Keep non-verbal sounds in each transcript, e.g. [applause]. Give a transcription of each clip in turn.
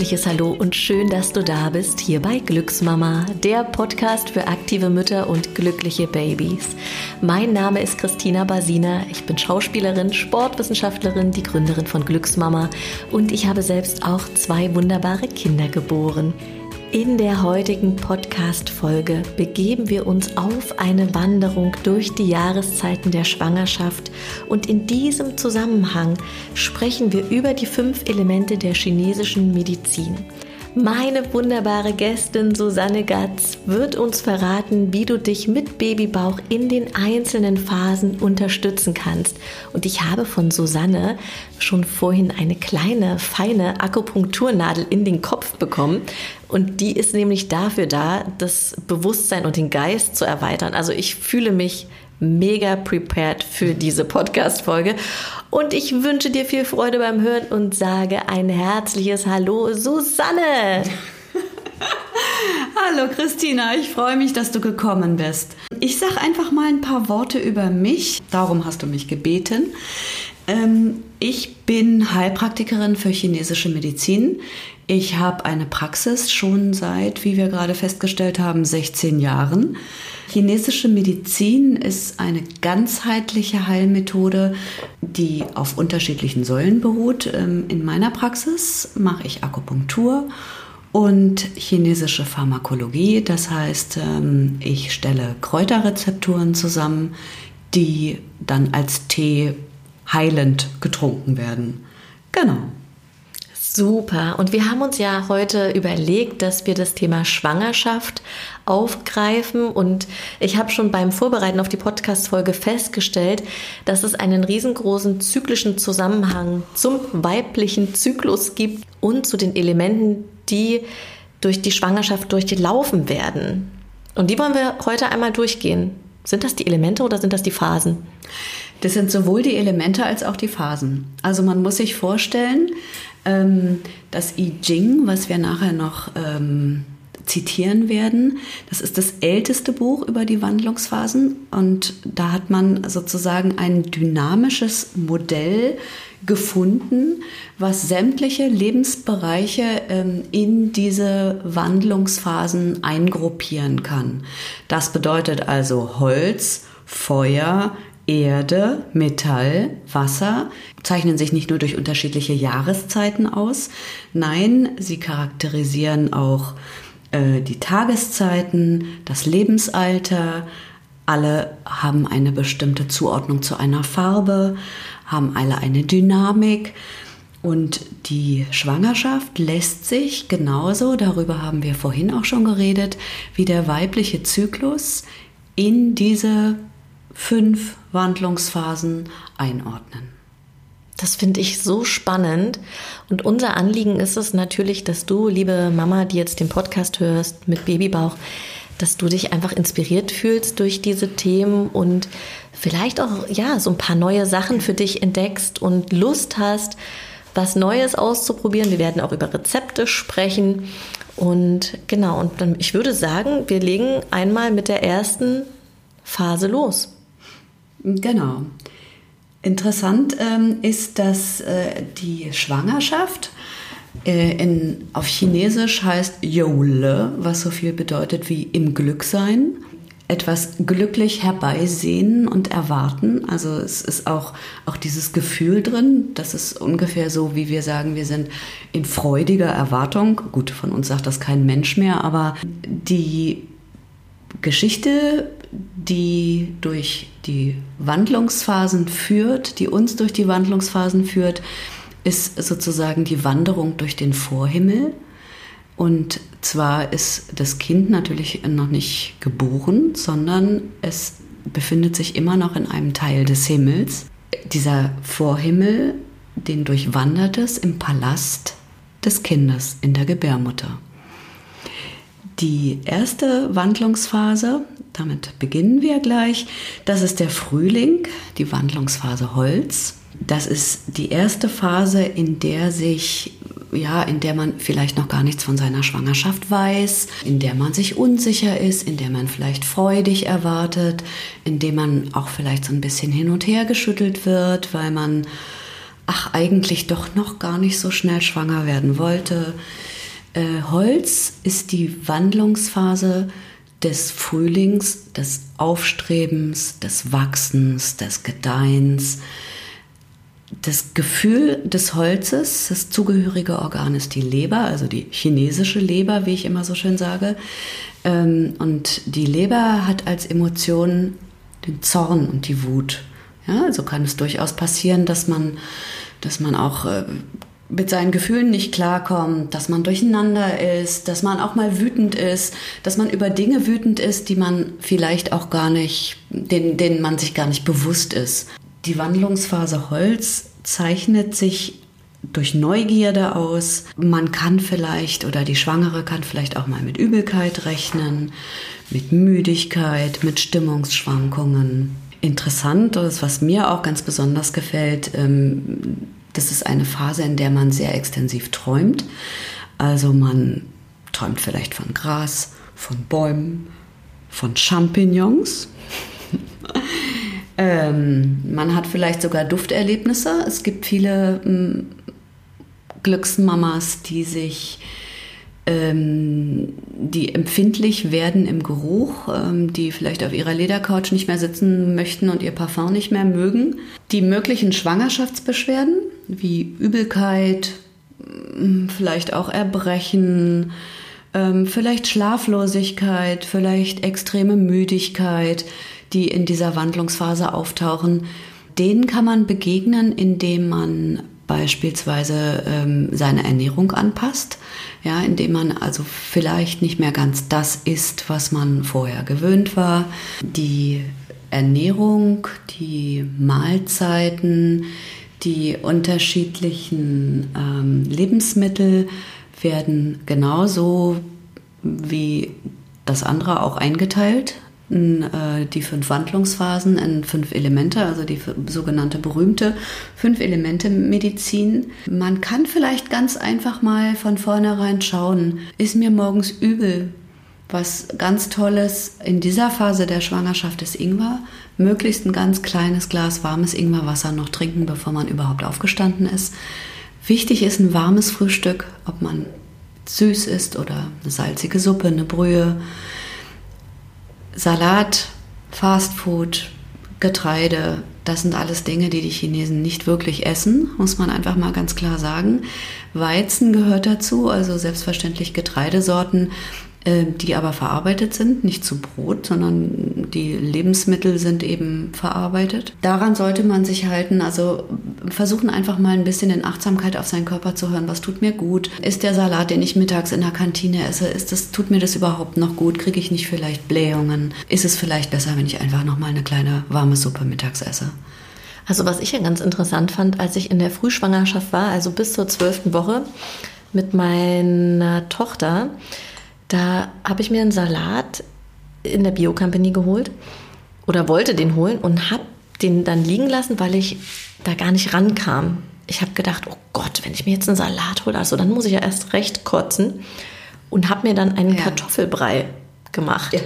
herzliches Hallo und schön, dass du da bist, hier bei Glücksmama, der Podcast für aktive Mütter und glückliche Babys. Mein Name ist Christina Basina, ich bin Schauspielerin, Sportwissenschaftlerin, die Gründerin von Glücksmama und ich habe selbst auch zwei wunderbare Kinder geboren. In der heutigen Podcast-Folge begeben wir uns auf eine Wanderung durch die Jahreszeiten der Schwangerschaft und in diesem Zusammenhang sprechen wir über die fünf Elemente der chinesischen Medizin. Meine wunderbare Gästin Susanne Gatz wird uns verraten, wie du dich mit Babybauch in den einzelnen Phasen unterstützen kannst. Und ich habe von Susanne schon vorhin eine kleine, feine Akupunkturnadel in den Kopf bekommen. Und die ist nämlich dafür da, das Bewusstsein und den Geist zu erweitern. Also ich fühle mich mega prepared für diese Podcast-Folge. Und ich wünsche dir viel Freude beim Hören und sage ein herzliches Hallo, Susanne! [laughs] Hallo Christina, ich freue mich, dass du gekommen bist. Ich sage einfach mal ein paar Worte über mich. Darum hast du mich gebeten. Ähm, ich bin Heilpraktikerin für chinesische Medizin. Ich habe eine Praxis schon seit, wie wir gerade festgestellt haben, 16 Jahren. Chinesische Medizin ist eine ganzheitliche Heilmethode, die auf unterschiedlichen Säulen beruht. Ähm, in meiner Praxis mache ich Akupunktur und chinesische Pharmakologie. Das heißt, ähm, ich stelle Kräuterrezepturen zusammen, die dann als Tee heilend getrunken werden. Genau. Super. Und wir haben uns ja heute überlegt, dass wir das Thema Schwangerschaft aufgreifen. Und ich habe schon beim Vorbereiten auf die Podcast-Folge festgestellt, dass es einen riesengroßen zyklischen Zusammenhang zum weiblichen Zyklus gibt und zu den Elementen, die durch die Schwangerschaft durchlaufen werden. Und die wollen wir heute einmal durchgehen. Sind das die Elemente oder sind das die Phasen? Das sind sowohl die Elemente als auch die Phasen. Also man muss sich vorstellen, das I Ching, was wir nachher noch ähm, zitieren werden, das ist das älteste Buch über die Wandlungsphasen und da hat man sozusagen ein dynamisches Modell gefunden, was sämtliche Lebensbereiche ähm, in diese Wandlungsphasen eingruppieren kann. Das bedeutet also Holz, Feuer, Erde, Metall, Wasser zeichnen sich nicht nur durch unterschiedliche Jahreszeiten aus, nein, sie charakterisieren auch äh, die Tageszeiten, das Lebensalter, alle haben eine bestimmte Zuordnung zu einer Farbe, haben alle eine Dynamik. Und die Schwangerschaft lässt sich genauso, darüber haben wir vorhin auch schon geredet, wie der weibliche Zyklus in diese fünf Wandlungsphasen einordnen. Das finde ich so spannend. Und unser Anliegen ist es natürlich, dass du, liebe Mama, die jetzt den Podcast hörst mit Babybauch, dass du dich einfach inspiriert fühlst durch diese Themen und vielleicht auch ja so ein paar neue Sachen für dich entdeckst und Lust hast, was Neues auszuprobieren. Wir werden auch über Rezepte sprechen. Und genau, und ich würde sagen, wir legen einmal mit der ersten Phase los. Genau. Interessant ähm, ist, dass äh, die Schwangerschaft äh, in, auf Chinesisch heißt Yole, was so viel bedeutet wie im Glück sein. Etwas glücklich herbeisehen und erwarten. Also es ist auch, auch dieses Gefühl drin. Das ist ungefähr so, wie wir sagen, wir sind in freudiger Erwartung. Gut, von uns sagt das kein Mensch mehr, aber die Geschichte, die durch die Wandlungsphasen führt, die uns durch die Wandlungsphasen führt, ist sozusagen die Wanderung durch den Vorhimmel. Und zwar ist das Kind natürlich noch nicht geboren, sondern es befindet sich immer noch in einem Teil des Himmels. Dieser Vorhimmel, den durchwandert es im Palast des Kindes in der Gebärmutter. Die erste Wandlungsphase, damit beginnen wir gleich, das ist der Frühling, die Wandlungsphase Holz. Das ist die erste Phase, in der sich ja, in der man vielleicht noch gar nichts von seiner Schwangerschaft weiß, in der man sich unsicher ist, in der man vielleicht freudig erwartet, in dem man auch vielleicht so ein bisschen hin und her geschüttelt wird, weil man ach eigentlich doch noch gar nicht so schnell schwanger werden wollte Äh, Holz ist die Wandlungsphase des Frühlings, des Aufstrebens, des Wachsens, des Gedeihens. Das Gefühl des Holzes, das zugehörige Organ ist die Leber, also die chinesische Leber, wie ich immer so schön sage. Ähm, und die Leber hat als Emotion den Zorn und die Wut. Ja, also kann es durchaus passieren, dass man, dass man auch äh, mit seinen Gefühlen nicht klarkommt, dass man durcheinander ist, dass man auch mal wütend ist, dass man über Dinge wütend ist, die man vielleicht auch gar nicht, denen, denen man sich gar nicht bewusst ist. Die Wandlungsphase Holz zeichnet sich durch Neugierde aus. Man kann vielleicht oder die Schwangere kann vielleicht auch mal mit Übelkeit rechnen, mit Müdigkeit, mit Stimmungsschwankungen. Interessant, das was mir auch ganz besonders gefällt, ähm, das ist eine Phase, in der man sehr extensiv träumt. Also man träumt vielleicht von Gras, von Bäumen, von Champignons. [laughs] ähm, man hat vielleicht sogar Dufterlebnisse. Es gibt viele ähm, Glücksmamas, die sich ähm, die empfindlich werden im Geruch, ähm, die vielleicht auf ihrer Ledercouch nicht mehr sitzen möchten und ihr Parfum nicht mehr mögen. Die möglichen Schwangerschaftsbeschwerden wie Übelkeit, mm, vielleicht auch Erbrechen, ähm, vielleicht Schlaflosigkeit, vielleicht extreme Müdigkeit, die in dieser Wandlungsphase auftauchen. Denen kann man begegnen, indem man beispielsweise ähm, seine Ernährung anpasst, ja, indem man also vielleicht nicht mehr ganz das isst, was man vorher gewöhnt war. Die Ernährung, die Mahlzeiten, die unterschiedlichen ähm, Lebensmittel werden genauso wie das andere auch eingeteilt äh, die fünf Wandlungsphasen in fünf Elemente, also die sogenannte berühmte fünf Elemente Medizin. Man kann vielleicht ganz einfach mal von vornherein schauen, ist mir morgens übel? Was ganz Tolles in dieser Phase der Schwangerschaft ist Ingwer. Möglichst ein ganz kleines Glas warmes Ingwerwasser noch trinken, bevor man überhaupt aufgestanden ist. Wichtig ist ein warmes Frühstück, ob man süß ist oder eine salzige Suppe, eine Brühe. Salat, Fastfood, Getreide, das sind alles Dinge, die die Chinesen nicht wirklich essen, muss man einfach mal ganz klar sagen. Weizen gehört dazu, also selbstverständlich Getreidesorten, die aber verarbeitet sind, nicht zu Brot, sondern die Lebensmittel sind eben verarbeitet. Daran sollte man sich halten, also versuchen einfach mal ein bisschen in Achtsamkeit auf seinen Körper zu hören, was tut mir gut? Ist der Salat, den ich mittags in der Kantine esse, ist das, tut mir das überhaupt noch gut? Kriege ich nicht vielleicht Blähungen? Ist es vielleicht besser, wenn ich einfach noch mal eine kleine warme Suppe mittags esse? Also was ich ja ganz interessant fand, als ich in der Frühschwangerschaft war, also bis zur zwölften Woche mit meiner Tochter, da habe ich mir einen Salat in der Bio-Company geholt oder wollte den holen und habe den dann liegen lassen, weil ich da gar nicht rankam. Ich habe gedacht, oh Gott, wenn ich mir jetzt einen Salat hole, also dann muss ich ja erst recht kotzen und habe mir dann einen ja. Kartoffelbrei gemacht. Ja.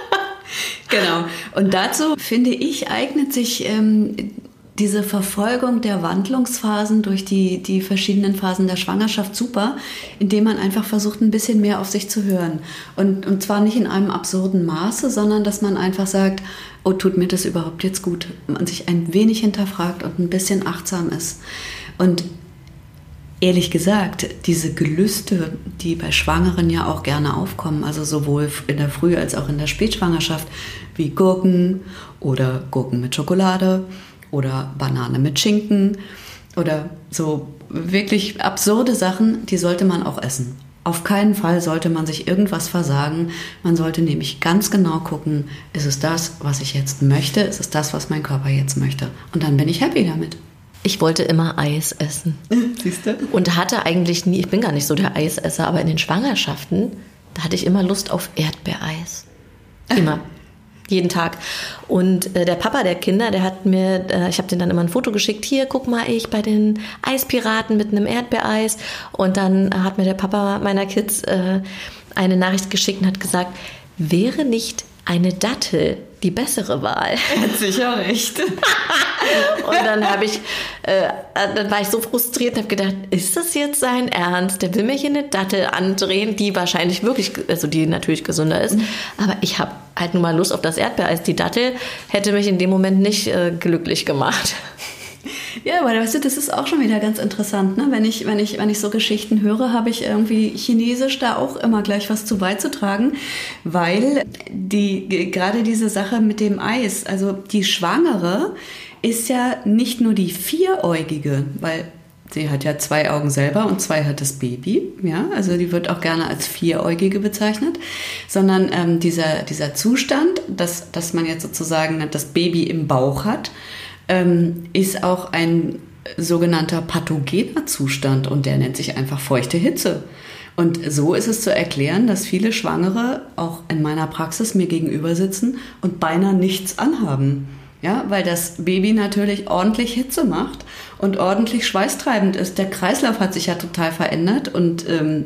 [laughs] genau. Und dazu finde ich eignet sich ähm, diese Verfolgung der Wandlungsphasen durch die, die verschiedenen Phasen der Schwangerschaft super, indem man einfach versucht, ein bisschen mehr auf sich zu hören. Und, und zwar nicht in einem absurden Maße, sondern dass man einfach sagt, oh, tut mir das überhaupt jetzt gut? Man sich ein wenig hinterfragt und ein bisschen achtsam ist. Und ehrlich gesagt, diese Gelüste, die bei Schwangeren ja auch gerne aufkommen, also sowohl in der Früh- als auch in der Spätschwangerschaft, wie Gurken oder Gurken mit Schokolade oder Banane mit Schinken oder so wirklich absurde Sachen, die sollte man auch essen. Auf keinen Fall sollte man sich irgendwas versagen. Man sollte nämlich ganz genau gucken, ist es das, was ich jetzt möchte? Ist es das, was mein Körper jetzt möchte? Und dann bin ich happy damit. Ich wollte immer Eis essen. [laughs] Siehst du? Und hatte eigentlich nie, ich bin gar nicht so der Eisesser, aber in den Schwangerschaften, da hatte ich immer Lust auf Erdbeereis. Immer [laughs] jeden Tag. Und äh, der Papa der Kinder, der hat mir, äh, ich habe den dann immer ein Foto geschickt, hier, guck mal, ich bei den Eispiraten mit einem Erdbeereis. Und dann hat mir der Papa meiner Kids äh, eine Nachricht geschickt und hat gesagt, wäre nicht eine Dattel die bessere Wahl. [laughs] Sicher recht. [laughs] und dann habe ich, äh, dann war ich so frustriert und habe gedacht, ist das jetzt sein Ernst? Der will mir hier eine Dattel andrehen, die wahrscheinlich wirklich, also die natürlich gesünder ist. Mhm. Aber ich habe halt nur mal Lust auf das Erdbeereis. Die Dattel hätte mich in dem Moment nicht äh, glücklich gemacht. Ja, aber weißt du, das ist auch schon wieder ganz interessant. Ne? Wenn, ich, wenn, ich, wenn ich so Geschichten höre, habe ich irgendwie Chinesisch da auch immer gleich was zu beizutragen, weil die, gerade diese Sache mit dem Eis, also die Schwangere ist ja nicht nur die Vieräugige, weil sie hat ja zwei Augen selber und zwei hat das Baby, ja, also die wird auch gerne als Vieräugige bezeichnet, sondern ähm, dieser, dieser Zustand, dass, dass man jetzt sozusagen das Baby im Bauch hat, ähm, ist auch ein sogenannter pathogener Zustand und der nennt sich einfach feuchte Hitze. Und so ist es zu erklären, dass viele Schwangere auch in meiner Praxis mir gegenüber sitzen und beinahe nichts anhaben. Ja, weil das Baby natürlich ordentlich Hitze macht und ordentlich schweißtreibend ist. Der Kreislauf hat sich ja total verändert und ähm,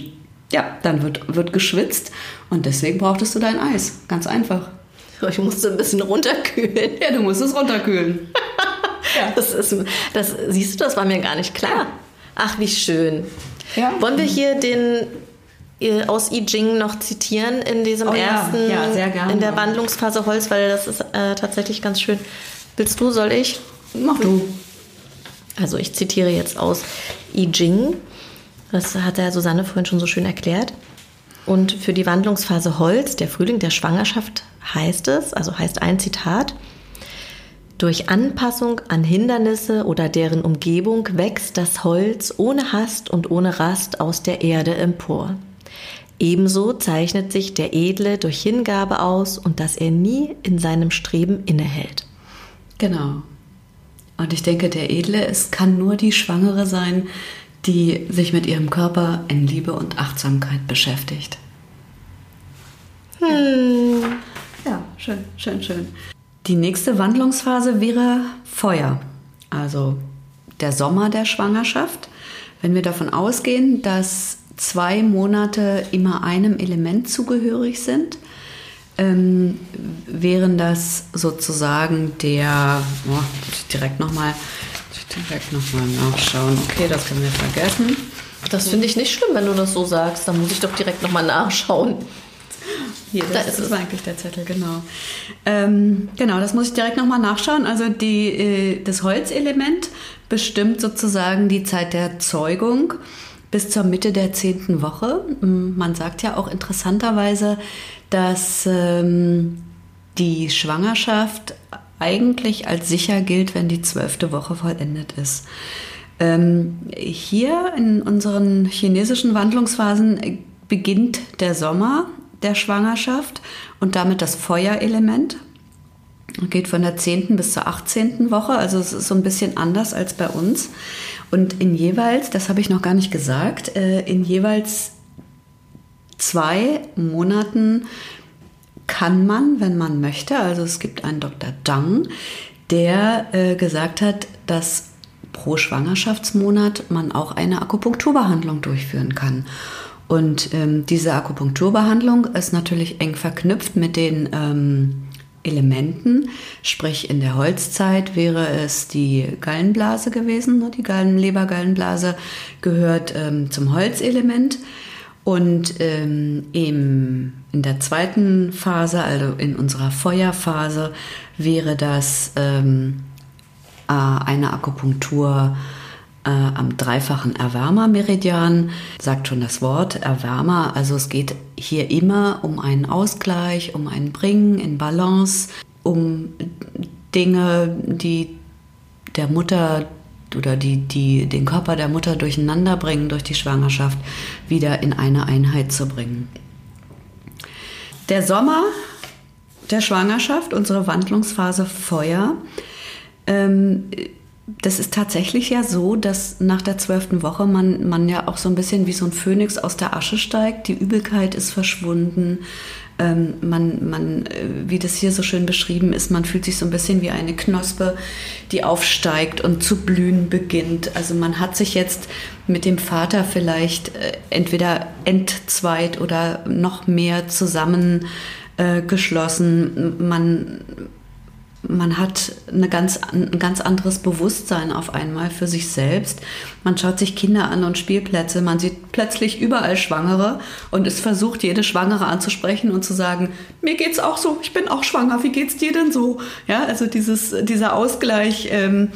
ja, dann wird, wird geschwitzt und deswegen brauchtest du dein Eis. Ganz einfach. Ich musste ein bisschen runterkühlen. Ja, du musst es runterkühlen. [laughs] ja. das, ist, das siehst du, das war mir gar nicht klar. Ach, wie schön. Ja. Wollen wir hier den äh, aus I Ching noch zitieren in diesem oh, ersten, ja. Ja, in der Wandlungsphase Holz, weil das ist äh, tatsächlich ganz schön. Willst du, soll ich? Mach du. Also ich zitiere jetzt aus I Ching. Das hat der Susanne vorhin schon so schön erklärt. Und für die Wandlungsphase Holz, der Frühling der Schwangerschaft, heißt es, also heißt ein Zitat, durch Anpassung an Hindernisse oder deren Umgebung wächst das Holz ohne Hast und ohne Rast aus der Erde empor. Ebenso zeichnet sich der Edle durch Hingabe aus und dass er nie in seinem Streben innehält. Genau. Und ich denke, der Edle, es kann nur die Schwangere sein, die sich mit ihrem Körper in Liebe und Achtsamkeit beschäftigt. Hm. Ja, schön, schön, schön. Die nächste Wandlungsphase wäre Feuer, also der Sommer der Schwangerschaft. Wenn wir davon ausgehen, dass zwei Monate immer einem Element zugehörig sind, ähm, wären das sozusagen der, oh, direkt nochmal direkt nachschauen. Okay, das können wir vergessen. Das finde ich nicht schlimm, wenn du das so sagst. Dann muss ich doch direkt nochmal nachschauen. Hier, das, da ist, ist eigentlich der Zettel, genau. Ähm, genau, das muss ich direkt nochmal nachschauen. Also die, äh, das Holzelement bestimmt sozusagen die Zeit der Zeugung bis zur Mitte der zehnten Woche. Man sagt ja auch interessanterweise, dass ähm, die Schwangerschaft eigentlich als sicher gilt, wenn die zwölfte Woche vollendet ist. Ähm, hier in unseren chinesischen Wandlungsphasen beginnt der Sommer der Schwangerschaft und damit das Feuerelement. Geht von der 10. bis zur 18. Woche, also es ist so ein bisschen anders als bei uns. Und in jeweils, das habe ich noch gar nicht gesagt, äh, in jeweils zwei Monaten kann man, wenn man möchte, also es gibt einen Dr. Dang, der äh, gesagt hat, dass pro Schwangerschaftsmonat man auch eine Akupunkturbehandlung durchführen kann. Und ähm, diese Akupunkturbehandlung ist natürlich eng verknüpft mit den ähm, Elementen. Sprich, in der Holzzeit wäre es die Gallenblase gewesen. Ne? Die Gallen Lebergallenblase gehört ähm, zum Holzelement. Und ähm, im, in der zweiten Phase, also in unserer Feuerphase, wäre das ähm, äh, eine Akupunktur äh, am dreifachen Erwärmermeridian, sagt schon das Wort Erwärmer. Also es geht hier immer um einen Ausgleich, um ein Bringen in Balance, um Dinge, die der Mutter oder die, die den Körper der Mutter durcheinander bringen durch die Schwangerschaft, wieder in eine Einheit zu bringen. Der Sommer der Schwangerschaft, unsere Wandlungsphase Feuer, ähm, das ist tatsächlich ja so, dass nach der zwölften Woche man, man ja auch so ein bisschen wie so ein Phönix aus der Asche steigt. Die Übelkeit ist verschwunden. Ähm, man, man, äh, wie das hier so schön beschrieben ist, man fühlt sich so ein bisschen wie eine Knospe, die aufsteigt und zu blühen beginnt. Also man hat sich jetzt mit dem Vater vielleicht äh, entweder entzweit oder noch mehr zusammen äh. Man man hat eine ganz, ein ganz anderes Bewusstsein auf einmal für sich selbst. Man schaut sich Kinder an und Spielplätze. Man sieht plötzlich überall Schwangere und es versucht, jede Schwangere anzusprechen und zu sagen, mir geht's auch so, ich bin auch schwanger, wie geht's dir denn so? Ja, also dieses, dieser Ausgleich, ähm,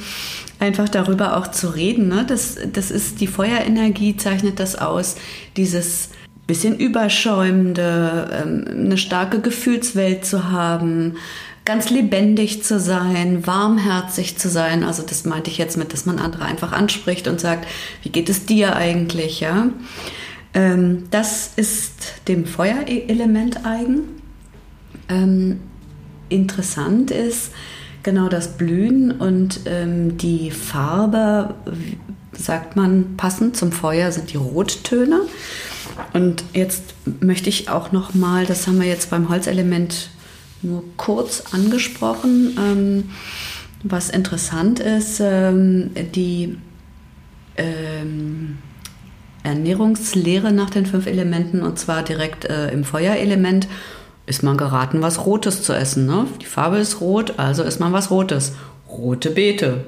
einfach darüber auch zu reden. Ne? Das, das ist die Feuerenergie, zeichnet das aus. Dieses bisschen überschäumende, ähm, eine starke Gefühlswelt zu haben, ganz lebendig zu sein, warmherzig zu sein. Also das meinte ich jetzt mit, dass man andere einfach anspricht und sagt, wie geht es dir eigentlich, ja? Ähm, das ist dem Feuerelement eigen. Ähm, interessant ist genau das Blühen und ähm, die Farbe, sagt man, passend zum Feuer sind die Rottöne. Und jetzt möchte ich auch noch mal, das haben wir jetzt beim Holzelement nur kurz angesprochen. Ähm, was interessant ist, ähm, die ähm, Ernährungslehre nach den fünf Elementen und zwar direkt äh, im Feuerelement ist man geraten, was Rotes zu essen. Ne? Die Farbe ist rot, also isst man was Rotes. Rote Beete.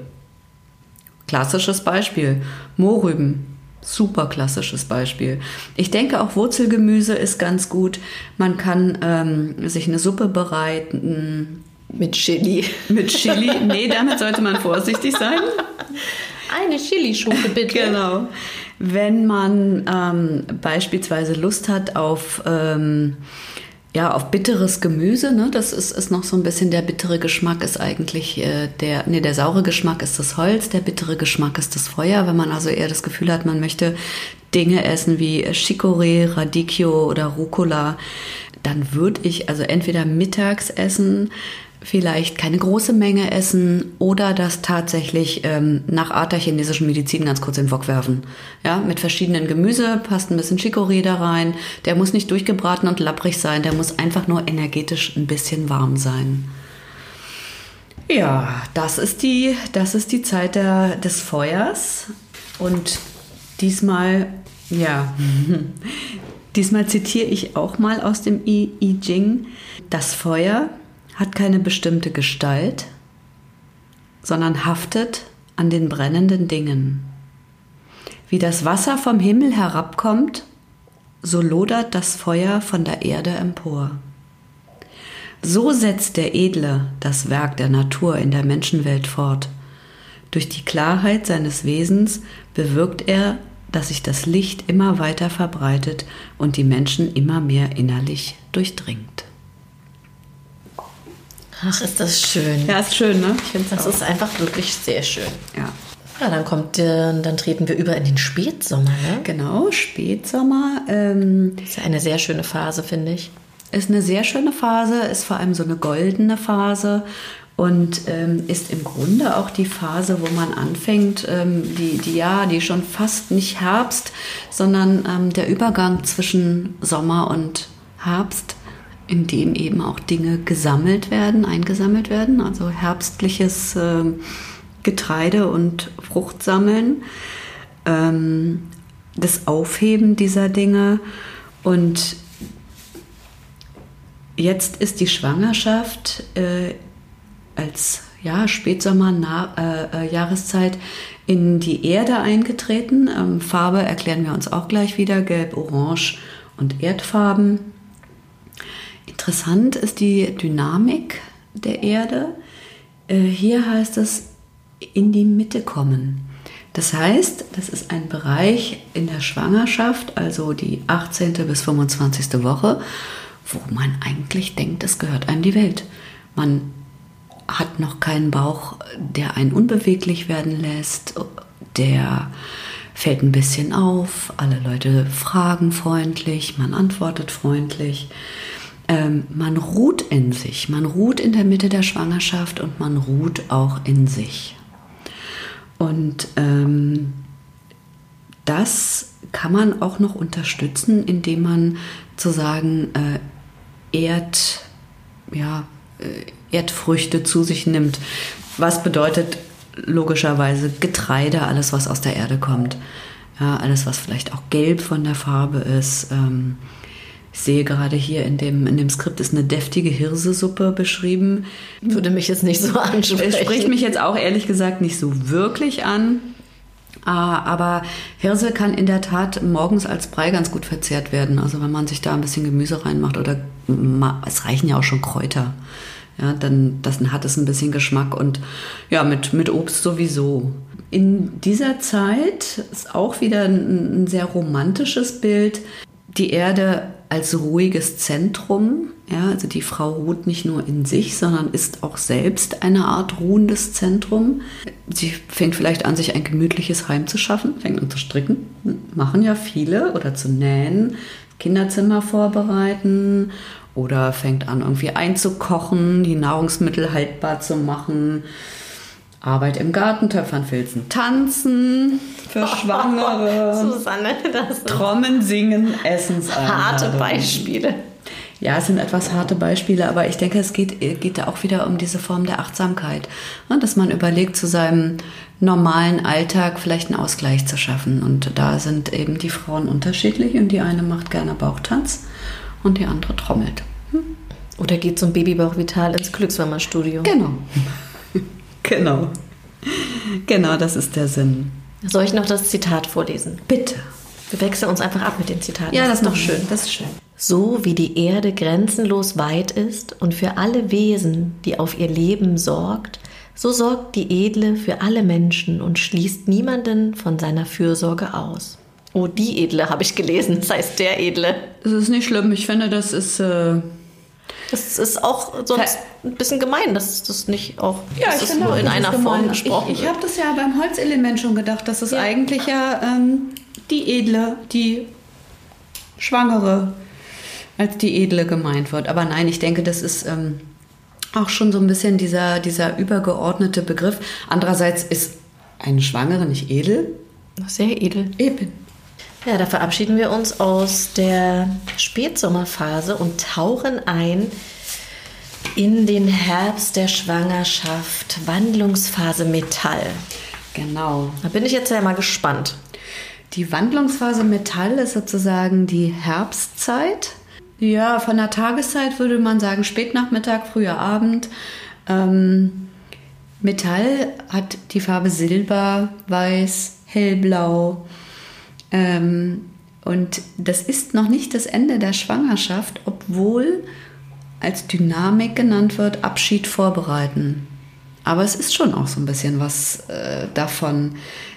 Klassisches Beispiel. Mohrrüben super klassisches Beispiel. Ich denke, auch Wurzelgemüse ist ganz gut. Man kann ähm, sich eine Suppe bereiten. Mit Chili. [laughs] Mit Chili. Nee, damit sollte man vorsichtig sein. Eine Chilischote bitte. Genau. Wenn man ähm, beispielsweise Lust hat auf ähm, ja, auf bitteres Gemüse, ne? das ist, ist noch so ein bisschen, der bittere Geschmack ist eigentlich äh, der, nee, der saure Geschmack ist das Holz, der bittere Geschmack ist das Feuer. Wenn man also eher das Gefühl hat, man möchte Dinge essen wie Chicorée, Radicchio oder Rucola, dann würde ich also entweder mittags essen, vielleicht keine große Menge essen oder das tatsächlich ähm, nach Art der chinesischen Medizin ganz kurz in den Wok werfen. Ja, mit verschiedenen Gemüse, passt ein bisschen Chicorée da rein. Der muss nicht durchgebraten und lapprig sein, der muss einfach nur energetisch ein bisschen warm sein. Ja, das ist die, das ist die Zeit der, des Feuers. Und diesmal, ja, [laughs] diesmal zitiere ich auch mal aus dem I, I Ching. Das Feuer hat keine bestimmte Gestalt, sondern haftet an den brennenden Dingen. Wie das Wasser vom Himmel herabkommt, so lodert das Feuer von der Erde empor. So setzt der Edle das Werk der Natur in der Menschenwelt fort. Durch die Klarheit seines Wesens bewirkt er, dass sich das Licht immer weiter verbreitet und die Menschen immer mehr innerlich durchdringt. Ach, ist das schön. Ja, ist schön, ne? Ich finde, das auch. ist einfach wirklich sehr schön. Ja. Ja, dann kommt, dann treten wir über in den Spätsommer, ne? Genau, Spätsommer. Ähm, ist ja eine sehr schöne Phase, finde ich. Ist eine sehr schöne Phase, ist vor allem so eine goldene Phase und ähm, ist im Grunde auch die Phase, wo man anfängt, ähm, die, die ja, die schon fast nicht Herbst, sondern ähm, der Übergang zwischen Sommer und Herbst in dem eben auch Dinge gesammelt werden, eingesammelt werden, also herbstliches äh, Getreide und Fruchtsammeln, ähm, das Aufheben dieser Dinge und jetzt ist die Schwangerschaft äh, als ja, Spätsommer, äh, äh, Jahreszeit in die Erde eingetreten. Ähm, Farbe erklären wir uns auch gleich wieder, gelb, orange und Erdfarben. Interessant ist die Dynamik der Erde. Äh, hier heißt es in die Mitte kommen. Das heißt, das ist ein Bereich in der Schwangerschaft, also die 18. bis 25. Woche, wo man eigentlich denkt, es gehört einem die Welt. Man hat noch keinen Bauch, der einen unbeweglich werden lässt, der fällt ein bisschen auf, alle Leute fragen freundlich, man antwortet freundlich ähm, man ruht in sich, man ruht in der Mitte der Schwangerschaft und man ruht auch in sich. Und ähm, das kann man auch noch unterstützen, indem man zu sagen, äh, Erd, ja, äh, Erdfrüchte zu sich nimmt. Was bedeutet logischerweise Getreide, alles was aus der Erde kommt. Ja, alles was vielleicht auch gelb von der Farbe ist. Ähm, Ich sehe gerade hier in dem, in dem Skript ist eine deftige Hirsesuppe beschrieben. Würde mich jetzt nicht so ansprechen. Es spricht mich jetzt auch ehrlich gesagt nicht so wirklich an. Ah, aber Hirse kann in der Tat morgens als Brei ganz gut verzehrt werden. Also wenn man sich da ein bisschen Gemüse reinmacht oder es reichen ja auch schon Kräuter. Ja, dann das hat es ein bisschen Geschmack und ja, mit, mit Obst sowieso. In dieser Zeit ist auch wieder ein, ein sehr romantisches Bild. Die Erde als ruhiges Zentrum. Ja, also die Frau ruht nicht nur in sich, sondern ist auch selbst eine Art ruhendes Zentrum. Sie fängt vielleicht an, sich ein gemütliches Heim zu schaffen, fängt an zu stricken, machen ja viele, oder zu nähen, Kinderzimmer vorbereiten oder fängt an, irgendwie einzukochen, die Nahrungsmittel haltbar zu machen. Arbeit im Garten, Töpfern, Filzen, Tanzen für Schwangere. [laughs] Susanne, das Trommeln, Singen, Essenseinladung. Harte Beispiele. Ja, es sind etwas harte Beispiele, aber ich denke, es geht, geht da auch wieder um diese Form der Achtsamkeit. Ne, dass man überlegt, zu seinem normalen Alltag vielleicht einen Ausgleich zu schaffen. Und da sind eben die Frauen unterschiedlich und die eine macht gerne Bauchtanz und die andere trommelt. Hm? Oder geht zum Babybauch Vital ins Glücksmama-Studio. Genau. Genau. Genau, das ist der Sinn. Soll ich noch das Zitat vorlesen? Bitte. Wir wechseln uns einfach ab mit den Zitaten. Ja, das, das ist doch schön. Das ist schön. So wie die Erde grenzenlos weit ist und für alle Wesen, die auf ihr Leben sorgt, so sorgt die Edle für alle Menschen und schließt niemanden von seiner Fürsorge aus. Oh, die Edle habe ich gelesen, das heißt der Edle. Das ist nicht schlimm. Ich finde, das ist. Äh das ist auch sonst ein bisschen gemein, dass das nicht auch ja, ich finde nur auch, in einer Form gesprochen Ich, ich habe das ja beim Holzelement schon gedacht, dass es ja. eigentlich ja ähm, die Edle, die Schwangere als die Edle gemeint wird. Aber nein, ich denke, das ist ähm, auch schon so ein bisschen dieser, dieser übergeordnete Begriff. Andererseits ist eine Schwangere nicht edel. Sehr edel. Eben. Ja, da verabschieden wir uns aus der Spätsommerphase und tauchen ein in den Herbst der Schwangerschaft, Wandlungsphase Metall. Genau. Da bin ich jetzt ja mal gespannt. Die Wandlungsphase Metall ist sozusagen die Herbstzeit. Ja, von der Tageszeit würde man sagen Spätnachmittag, früher Abend. Ähm, Metall hat die Farbe Silber, Weiß, Hellblau. Ähm, und das ist noch nicht das Ende der Schwangerschaft, obwohl als Dynamik genannt wird, Abschied vorbereiten. Aber es ist schon auch so ein bisschen was äh, davon.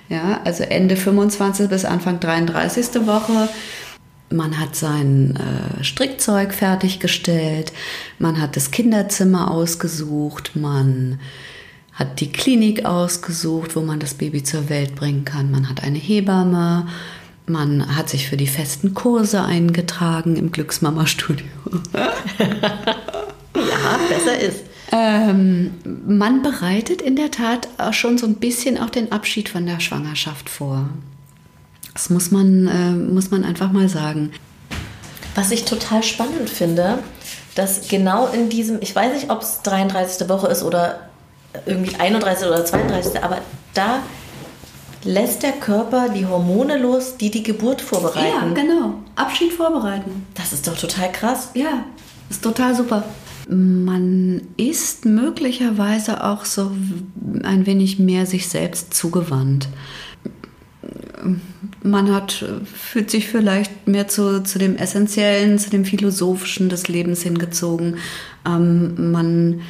Ja, also Ende 25 bis Anfang 33. Woche man hat sein äh, Strickzeug fertiggestellt, man hat das Kinderzimmer ausgesucht, man hat die Klinik ausgesucht, wo man das Baby zur Welt bringen kann, man hat eine Hebamme, man hat sich für die festen Kurse eingetragen im Glücksmama-Studio. [laughs] ja, besser ist. Ähm, man bereitet in der Tat auch schon so ein bisschen auch den Abschied von der Schwangerschaft vor. Das muss man, äh, muss man einfach mal sagen. Was ich total spannend finde, dass genau in diesem, ich weiß nicht, ob es 33. Woche ist oder irgendwie 31. oder 32. Aber da lässt der Körper die Hormone los, die die Geburt vorbereiten. Ja, genau. Abschied vorbereiten. Das ist doch total krass. Ja, ist total super. Man ist möglicherweise auch so ein wenig mehr sich selbst zugewandt man hat, fühlt sich vielleicht mehr zu, zu dem Essentiellen, zu dem Philosophischen des Lebens hingezogen. Ähm, man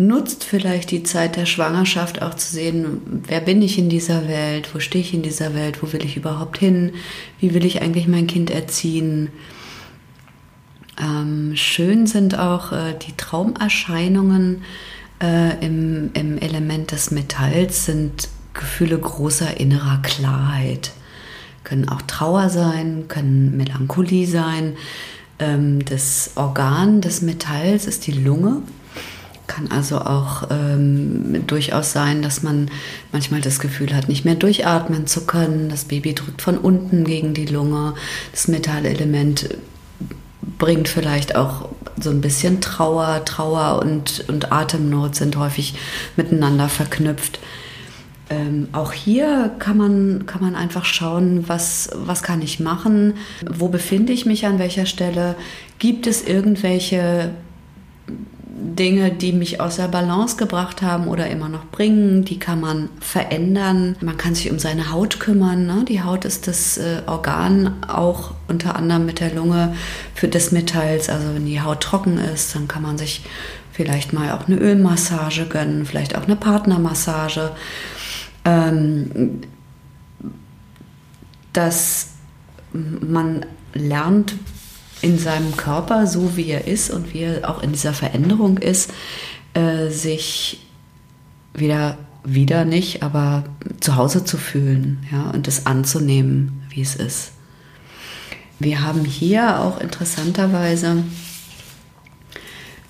nutzt vielleicht die Zeit der Schwangerschaft auch zu sehen, wer bin ich in dieser Welt, wo stehe ich in dieser Welt, wo will ich überhaupt hin, wie will ich eigentlich mein Kind erziehen. Ähm, schön sind auch äh, die Traumerscheinungen äh, im, im Element des Metalls, sind Gefühle großer innerer Klarheit können auch Trauer sein, können Melancholie sein. Ähm, das Organ des Metalls ist die Lunge. Kann also auch ähm, durchaus sein, dass man manchmal das Gefühl hat, nicht mehr durchatmen zu können. Das Baby drückt von unten gegen die Lunge. Das Metallelement bringt vielleicht auch so ein bisschen Trauer. Trauer und, und Atemnot sind häufig miteinander verknüpft. ähm, auch hier kann man, kann man einfach schauen, was, was kann ich machen, wo befinde ich mich an welcher Stelle, gibt es irgendwelche Dinge, die mich aus der Balance gebracht haben oder immer noch bringen, die kann man verändern. Man kann sich um seine Haut kümmern. Ne? Die Haut ist das äh, Organ auch unter anderem mit der Lunge für des Metalls. Also wenn die Haut trocken ist, dann kann man sich vielleicht mal auch eine Ölmassage gönnen, vielleicht auch eine Partnermassage. Ähm, dass man lernt, in seinem Körper, so wie er ist und wie er auch in dieser Veränderung ist, äh, sich wieder, wieder nicht, aber zu Hause zu fühlen ja, und es anzunehmen, wie es ist. Wir haben hier auch interessanterweise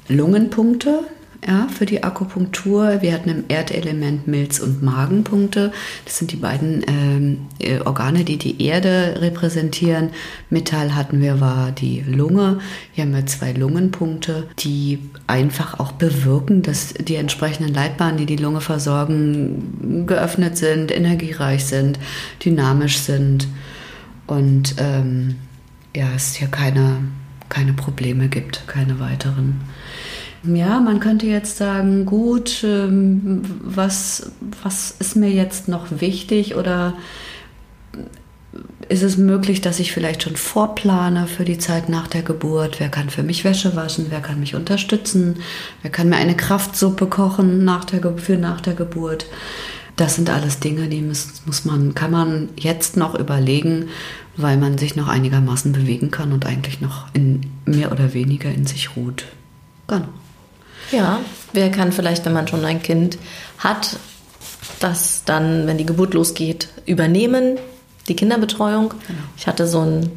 Lungenpunkte, ja, für die Akupunktur. Wir hatten im Erdelement Milz- und Magenpunkte. Das sind die beiden ähm, äh, Organe, die die Erde repräsentieren. Metall hatten wir, war die Lunge. Hier haben wir zwei Lungenpunkte, die einfach auch bewirken, dass die entsprechenden Leitbahnen, die die Lunge versorgen, geöffnet sind, energiereich sind, dynamisch sind und ähm, ja, es hier keine, keine Probleme gibt, keine weiteren. Ja, man könnte jetzt sagen, gut, ähm, was, was ist mir jetzt noch wichtig oder ist es möglich, dass ich vielleicht schon vorplane für die Zeit nach der Geburt? Wer kann für mich Wäsche waschen? Wer kann mich unterstützen? Wer kann mir eine Kraftsuppe kochen nach der, für nach der Geburt? Das sind alles Dinge, die muss, muss man, kann man jetzt noch überlegen, weil man sich noch einigermaßen bewegen kann und eigentlich noch in mehr oder weniger in sich ruht. Genau. Ja, wer kann vielleicht, wenn man schon ein Kind hat, das dann, wenn die Geburt losgeht, übernehmen, die Kinderbetreuung. Genau. Ich hatte so einen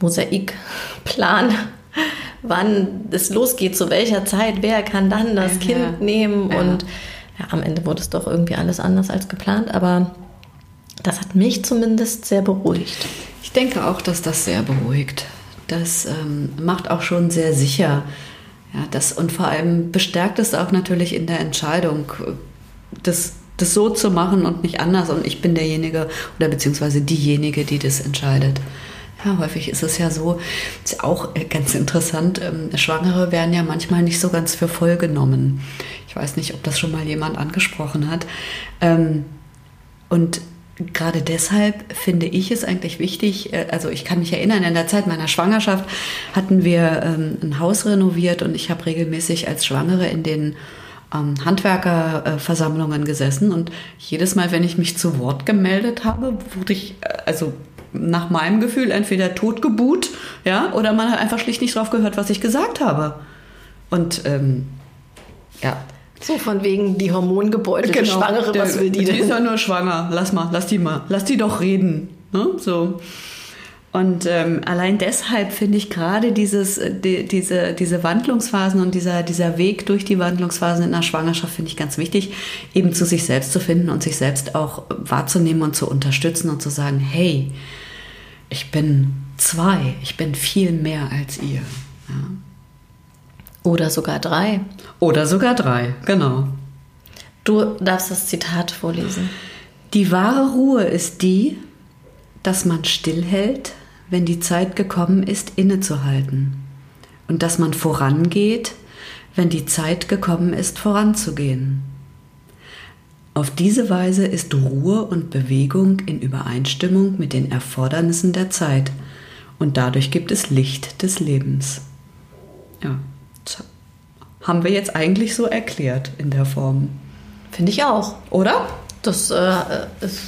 Mosaikplan, [laughs] wann es losgeht, zu welcher Zeit, wer kann dann das ja, Kind nehmen. Ja. Und ja, am Ende wurde es doch irgendwie alles anders als geplant, aber das hat mich zumindest sehr beruhigt. Ich denke auch, dass das sehr beruhigt. Das ähm, macht auch schon sehr sicher, ja, das, und vor allem bestärkt es auch natürlich in der Entscheidung, das, das so zu machen und nicht anders. Und ich bin derjenige oder beziehungsweise diejenige, die das entscheidet. Ja, häufig ist es ja so, ist auch ganz interessant, ähm, Schwangere werden ja manchmal nicht so ganz für voll genommen. Ich weiß nicht, ob das schon mal jemand angesprochen hat. Ähm, und gerade deshalb finde ich es eigentlich wichtig, äh, also ich kann mich erinnern, in der Zeit meiner Schwangerschaft hatten wir ähm, ein Haus renoviert und ich habe regelmäßig als Schwangere in den ähm, Handwerkerversammlungen gesessen und jedes Mal, wenn ich mich zu Wort gemeldet habe, wurde ich, äh, also nach meinem Gefühl, entweder totgebuht, ja, oder man hat einfach schlicht nicht drauf gehört, was ich gesagt habe. Und ähm, ja, so von wegen die hormongebeutelte genau, Schwangere, was will die denn? Die ist ja nur schwanger, lass mal, lass die mal, lass die doch reden. Ne? So. Und ähm, allein deshalb finde ich gerade dieses, die, diese, diese Wandlungsphasen und dieser, dieser Weg durch die Wandlungsphasen in der Schwangerschaft finde ich ganz wichtig, eben zu sich selbst zu finden und sich selbst auch wahrzunehmen und zu unterstützen und zu sagen, hey, ich bin zwei, ich bin viel mehr als ihr. Ja. Oder sogar drei. Oder sogar drei, genau. Du darfst das Zitat vorlesen. Die wahre Ruhe ist die, dass man stillhält, wenn die Zeit gekommen ist, innezuhalten. Und dass man vorangeht, wenn die Zeit gekommen ist, voranzugehen. Auf diese Weise ist Ruhe und Bewegung in Übereinstimmung mit den Erfordernissen der Zeit und dadurch gibt es Licht des Lebens. Ja haben wir jetzt eigentlich so erklärt in der Form. Finde ich auch. Oder? Das äh, ist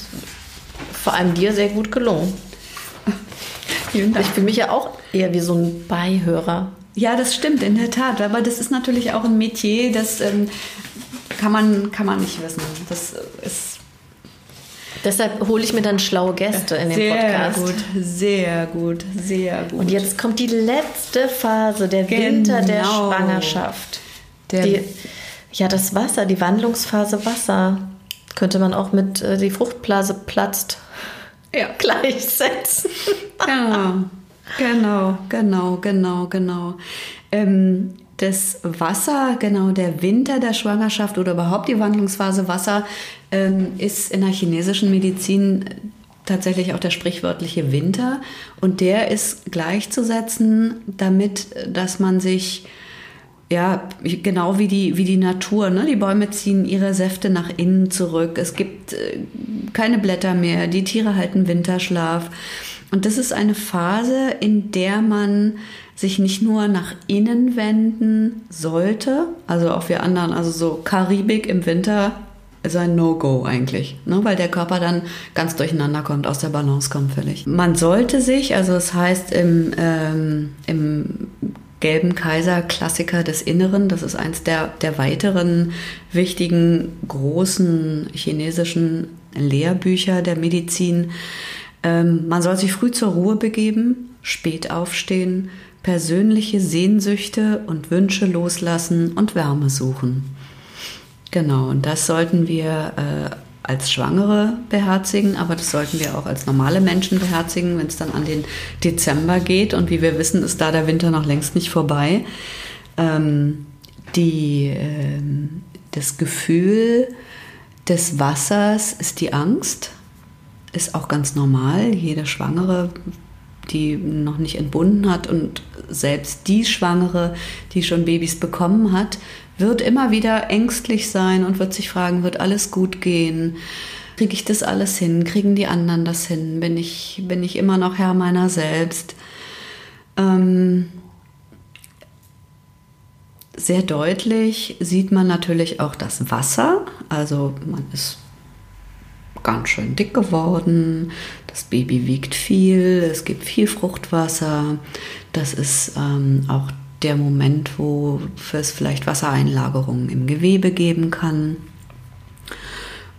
vor allem dir sehr gut gelungen. [laughs] Vielen Dank. Ich fühle mich ja auch eher wie so ein Beihörer. Ja, das stimmt, in der Tat. Aber das ist natürlich auch ein Metier, das ähm, kann, man, kann man nicht wissen. Das ist Deshalb hole ich mir dann schlaue Gäste in den sehr Podcast. Sehr gut, sehr gut, sehr gut. Und jetzt kommt die letzte Phase, der genau. Winter der. Schwangerschaft. Der die, ja, das Wasser, die Wandlungsphase Wasser. Könnte man auch mit äh, die Fruchtblase platzt ja. [laughs] gleichsetzen. genau, genau, genau, genau, genau. Ähm, das Wasser, genau der Winter der Schwangerschaft oder überhaupt die Wandlungsphase Wasser, ist in der chinesischen Medizin tatsächlich auch der sprichwörtliche Winter. Und der ist gleichzusetzen damit, dass man sich ja, genau wie die, wie die Natur. Ne? Die Bäume ziehen ihre Säfte nach innen zurück. Es gibt äh, keine Blätter mehr. Die Tiere halten Winterschlaf. Und das ist eine Phase, in der man sich nicht nur nach innen wenden sollte, also auch wir anderen, also so Karibik im Winter ist ein No-Go eigentlich, ne? weil der Körper dann ganz durcheinander kommt, aus der Balance kommt völlig. Man sollte sich, also es das heißt im, ähm, im gelben Kaiser Klassiker des Inneren, das ist eins der, der weiteren wichtigen großen chinesischen Lehrbücher der Medizin. Ähm, man soll sich früh zur Ruhe begeben, spät aufstehen, persönliche Sehnsüchte und Wünsche loslassen und Wärme suchen. Genau, und das sollten wir äh, als Schwangere beherzigen, aber das sollten wir auch als normale Menschen beherzigen, wenn es dann an den Dezember geht. Und wie wir wissen, ist da der Winter noch längst nicht vorbei. Ähm, die, ähm, das Gefühl des Wassers ist die Angst, ist auch ganz normal. Jede Schwangere die noch nicht entbunden hat und selbst die Schwangere, die schon Babys bekommen hat, wird immer wieder ängstlich sein und wird sich fragen, wird alles gut gehen? Kriege ich das alles hin? Kriegen die anderen das hin? Bin ich, bin ich immer noch Herr meiner selbst? Ähm, sehr deutlich sieht man natürlich auch das Wasser. Also man ist ganz schön dick geworden. Das Baby wiegt viel, es gibt viel Fruchtwasser. Das ist ähm, auch der Moment, wo es vielleicht Wassereinlagerungen im Gewebe geben kann.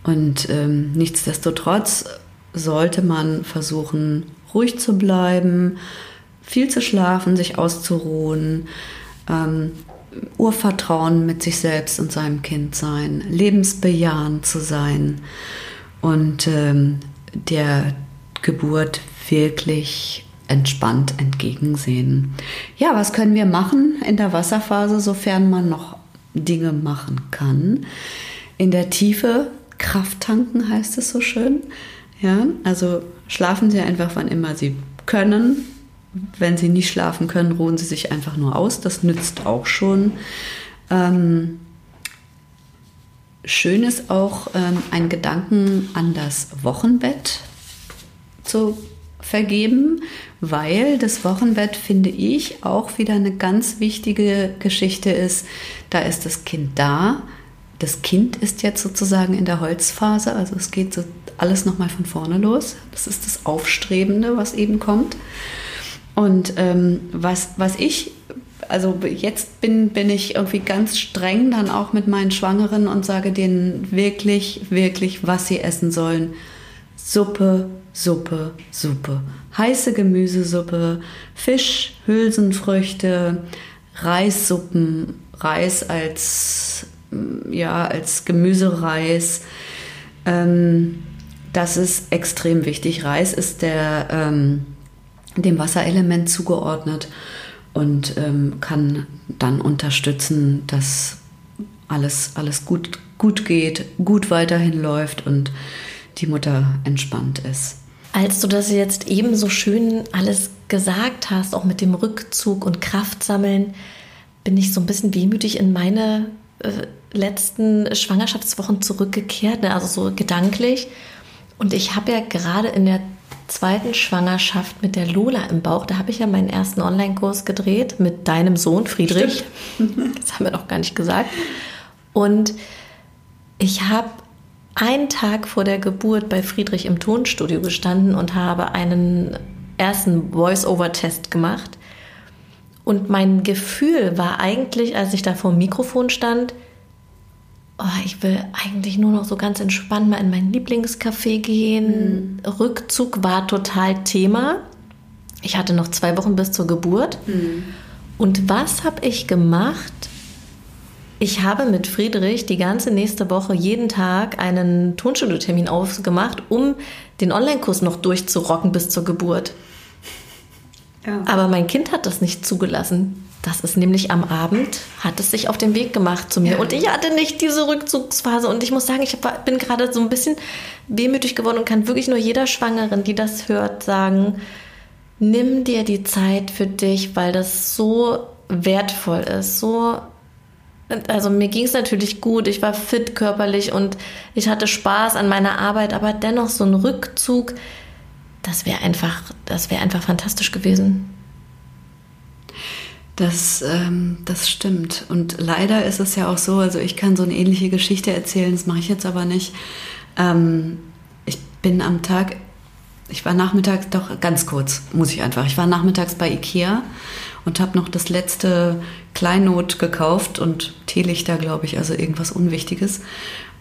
Und ähm, nichtsdestotrotz sollte man versuchen, ruhig zu bleiben, viel zu schlafen, sich auszuruhen, ähm, Urvertrauen mit sich selbst und seinem Kind sein, lebensbejahend zu sein und ähm, der Geburt wirklich entspannt entgegensehen. Ja, was können wir machen in der Wasserphase, sofern man noch Dinge machen kann? In der Tiefe Kraft tanken heißt es so schön. Ja, also schlafen Sie einfach, wann immer Sie können. Wenn Sie nicht schlafen können, ruhen Sie sich einfach nur aus. Das nützt auch schon. Ähm, schön ist auch, ähm, einen Gedanken an das Wochenbett zu vergeben, weil das Wochenbett, finde ich, auch wieder eine ganz wichtige Geschichte ist. Da ist das Kind da. Das Kind ist jetzt sozusagen in der Holzphase, also es geht so alles nochmal von vorne los. Das ist das Aufstrebende, was eben kommt. Und ähm, was, was ich, also jetzt bin, bin ich irgendwie ganz streng dann auch mit meinen Schwangeren und sage denen wirklich, wirklich, was sie essen sollen. Suppe, Suppe, Suppe. Heiße Gemüsesuppe, Fisch, Hülsenfrüchte, Reissuppen, Reis als, ja, als Gemüsereis. Ähm, das ist extrem wichtig. Reis ist der, ähm, dem Wasserelement zugeordnet und ähm, kann dann unterstützen, dass alles, alles gut, gut geht, gut weiterhin läuft und die Mutter entspannt ist. Als du das jetzt eben so schön alles gesagt hast, auch mit dem Rückzug und Kraft sammeln, bin ich so ein bisschen wehmütig in meine äh, letzten Schwangerschaftswochen zurückgekehrt, ne? also so gedanklich. Und ich habe ja gerade in der zweiten Schwangerschaft mit der Lola im Bauch, da habe ich ja meinen ersten Online-Kurs gedreht mit deinem Sohn Friedrich. Stimmt. [laughs] Das haben wir noch gar nicht gesagt. Und ich habe einen Tag vor der Geburt bei Friedrich im Tonstudio gestanden und habe einen ersten Voice-Over-Test gemacht. Und mein Gefühl war eigentlich, als ich da vor dem Mikrofon stand, oh, ich will eigentlich nur noch so ganz entspannt mal in mein Lieblingscafé gehen. Mhm. Rückzug war total Thema. Ich hatte noch zwei Wochen bis zur Geburt. Mhm. Und was habe ich gemacht? Ich habe mit Friedrich die ganze nächste Woche jeden Tag einen Tonstudio-Termin aufgemacht, um den Online-Kurs noch durchzurocken bis zur Geburt. Ja. Aber mein Kind hat das nicht zugelassen. Das ist nämlich am Abend, hat es sich auf den Weg gemacht zu mir. Ja. Und ich hatte nicht diese Rückzugsphase. Und ich muss sagen, ich bin gerade so ein bisschen wehmütig geworden und kann wirklich nur jeder Schwangeren, die das hört, sagen, nimm dir die Zeit für dich, weil das so wertvoll ist. So, also mir ging es natürlich gut. Ich war fit körperlich und ich hatte Spaß an meiner Arbeit, aber dennoch so ein Rückzug, das wäre einfach, das wäre einfach fantastisch gewesen. Das, ähm, das stimmt. Und leider ist es ja auch so, also ich kann so eine ähnliche Geschichte erzählen, das mache ich jetzt aber nicht. Ähm, ich bin am Tag, ich war nachmittags, doch ganz kurz, muss ich einfach, ich war nachmittags bei Ikea und habe noch das letzte Kleinod gekauft und Teelichter, glaube ich, also irgendwas Unwichtiges.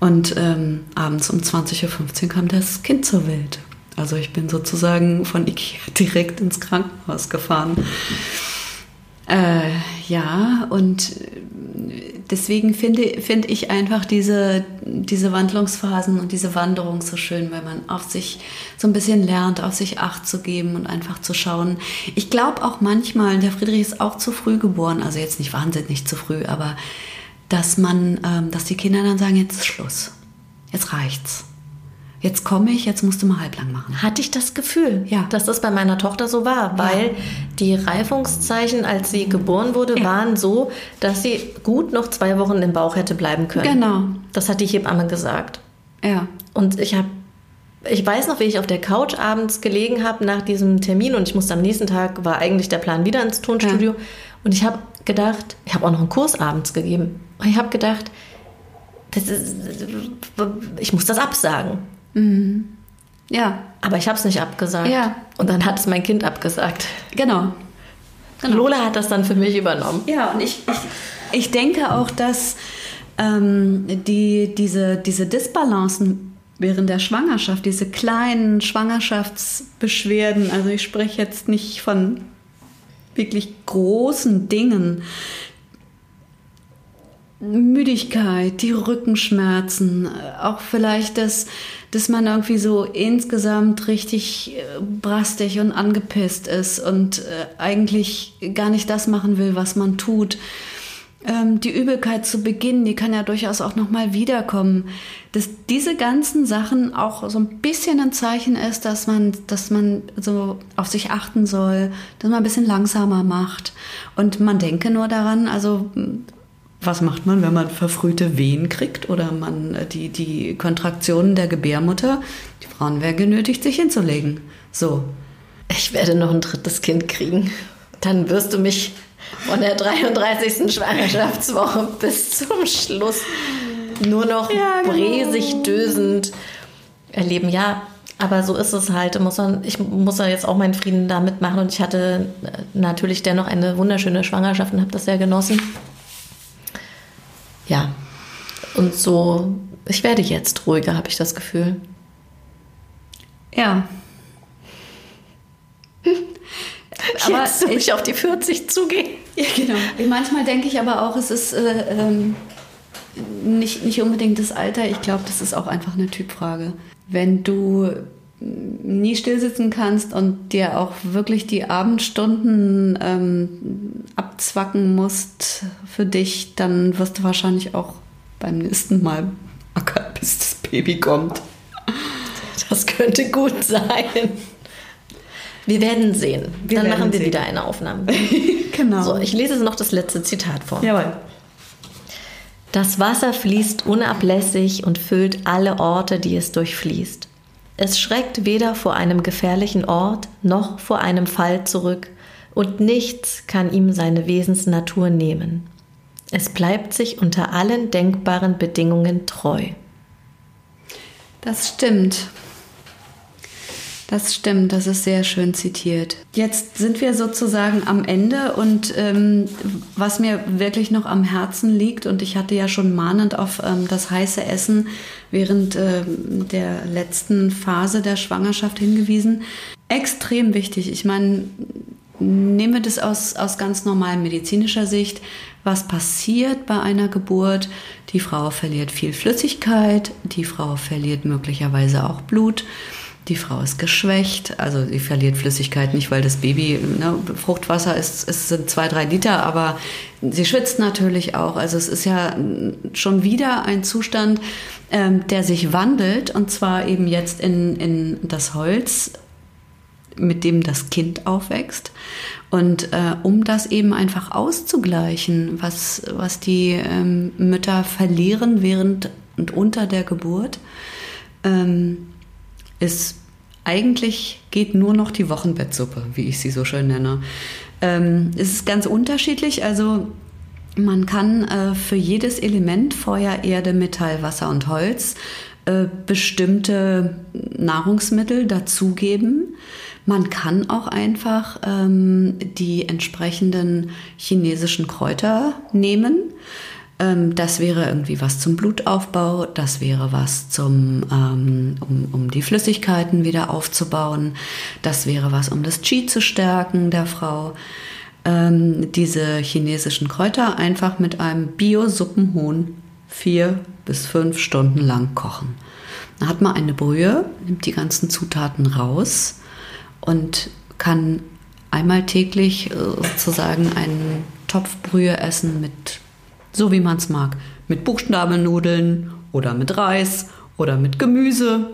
Und ähm, abends um 20.15 Uhr kam das Kind zur Welt. Also ich bin sozusagen von Ikea [laughs] direkt ins Krankenhaus gefahren. Äh, ja, und deswegen finde, finde ich einfach diese, diese Wandlungsphasen und diese Wanderung so schön, weil man auf sich so ein bisschen lernt, auf sich Acht zu geben und einfach zu schauen. Ich glaube auch manchmal, der Friedrich ist auch zu früh geboren, also jetzt nicht wahnsinnig zu früh, aber dass man, ähm, dass die Kinder dann sagen, jetzt ist Schluss, jetzt reicht's jetzt komme ich, jetzt musst du mal halblang machen. Hatte ich das Gefühl, ja. dass das bei meiner Tochter so war, weil ja. die Reifungszeichen, als sie geboren wurde, ja. waren so, dass sie gut noch zwei Wochen im Bauch hätte bleiben können. Genau. Das hat die Hebamme gesagt. Ja. Und ich habe ich weiß noch, wie ich auf der Couch abends gelegen habe nach diesem Termin und ich musste am nächsten Tag, war eigentlich der Plan wieder ins Tonstudio. Ja. Und ich habe gedacht, ich habe auch noch einen Kurs abends gegeben. Und ich habe gedacht, ist, ich muss das absagen. Mhm. Ja. Aber ich habe es nicht abgesagt. Ja. Und dann hat es mein Kind abgesagt. Genau. genau. Lola hat das dann für mich übernommen. Ja, und ich, ich, ich denke auch, dass ähm, die, diese, diese Disbalancen während der Schwangerschaft, diese kleinen Schwangerschaftsbeschwerden, also ich spreche jetzt nicht von wirklich großen Dingen, Müdigkeit, die Rückenschmerzen, auch vielleicht das, dass man irgendwie so insgesamt richtig äh, brastig und angepisst ist und äh, eigentlich gar nicht das machen will, was man tut. Ähm, die Übelkeit zu Beginn, die kann ja durchaus auch nochmal wiederkommen. Dass diese ganzen Sachen auch so ein bisschen ein Zeichen ist, dass man, dass man so auf sich achten soll, dass man ein bisschen langsamer macht. Und man denke nur daran, also was macht man, wenn man verfrühte Wehen kriegt oder man äh, die, die Kontraktionen der Gebärmutter? Die Frauen werden genötigt, sich hinzulegen. So. Ich werde noch ein drittes Kind kriegen. Dann wirst du mich von der 33. Schwangerschaftswoche [laughs] bis zum Schluss nur noch ja, genau. bresig dösend erleben. Ja, aber so ist es halt. Muss man, ich muss ja jetzt auch meinen Frieden damit machen und ich hatte äh, natürlich dennoch eine wunderschöne Schwangerschaft und habe das sehr genossen ja, und so, ich werde jetzt ruhiger, habe ich das Gefühl. Ja. [laughs] aber jetzt, wo ich auf die 40 zugehe. Ja, genau. Manchmal denke ich aber auch, es ist äh, ähm, nicht, nicht unbedingt das Alter. Ich glaube, das ist auch einfach eine Typfrage. Wenn du nie stillsitzen kannst und dir auch wirklich die Abendstunden ähm, abzwacken musst für dich, dann wirst du wahrscheinlich auch beim nächsten Mal ackern, [laughs] bis das Baby kommt. Das könnte gut sein. Wir werden sehen. Wir dann machen wir sehen. wieder eine Aufnahme. [laughs] genau. So, ich lese noch das letzte Zitat vor. Jawohl. Das Wasser fließt unablässig und füllt alle Orte, die es durchfließt. Es schreckt weder vor einem gefährlichen Ort noch vor einem Fall zurück, und nichts kann ihm seine Wesensnatur nehmen. Es bleibt sich unter allen denkbaren Bedingungen treu. Das stimmt. Das stimmt, das ist sehr schön zitiert. Jetzt sind wir sozusagen am Ende und ähm, was mir wirklich noch am Herzen liegt, und ich hatte ja schon mahnend auf ähm, das heiße Essen während ähm, der letzten Phase der Schwangerschaft hingewiesen, extrem wichtig. Ich meine, nehmen wir das aus, aus ganz normal medizinischer Sicht. Was passiert bei einer Geburt? Die Frau verliert viel Flüssigkeit, die Frau verliert möglicherweise auch Blut. Die Frau ist geschwächt, also sie verliert Flüssigkeit nicht, weil das Baby, ne, Fruchtwasser ist, es sind zwei, drei Liter, aber sie schwitzt natürlich auch. Also es ist ja schon wieder ein Zustand, ähm, der sich wandelt und zwar eben jetzt in, in das Holz, mit dem das Kind aufwächst. Und äh, um das eben einfach auszugleichen, was, was die ähm, Mütter verlieren während und unter der Geburt, ähm, ist eigentlich geht nur noch die Wochenbettsuppe, wie ich sie so schön nenne. Ähm, es ist ganz unterschiedlich. Also man kann äh, für jedes Element Feuer, Erde, Metall, Wasser und Holz äh, bestimmte Nahrungsmittel dazugeben. Man kann auch einfach ähm, die entsprechenden chinesischen Kräuter nehmen. Ähm, das wäre irgendwie was zum Blutaufbau, das wäre was zum, ähm, um, um die Flüssigkeiten wieder aufzubauen, das wäre was, um das Qi zu stärken der Frau. Ähm, diese chinesischen Kräuter einfach mit einem Bio-Suppenhuhn vier bis fünf Stunden lang kochen. Dann hat man eine Brühe, nimmt die ganzen Zutaten raus und kann einmal täglich äh, sozusagen einen Topf Brühe essen mit so wie man es mag. Mit Buchstabennudeln oder mit Reis oder mit Gemüse.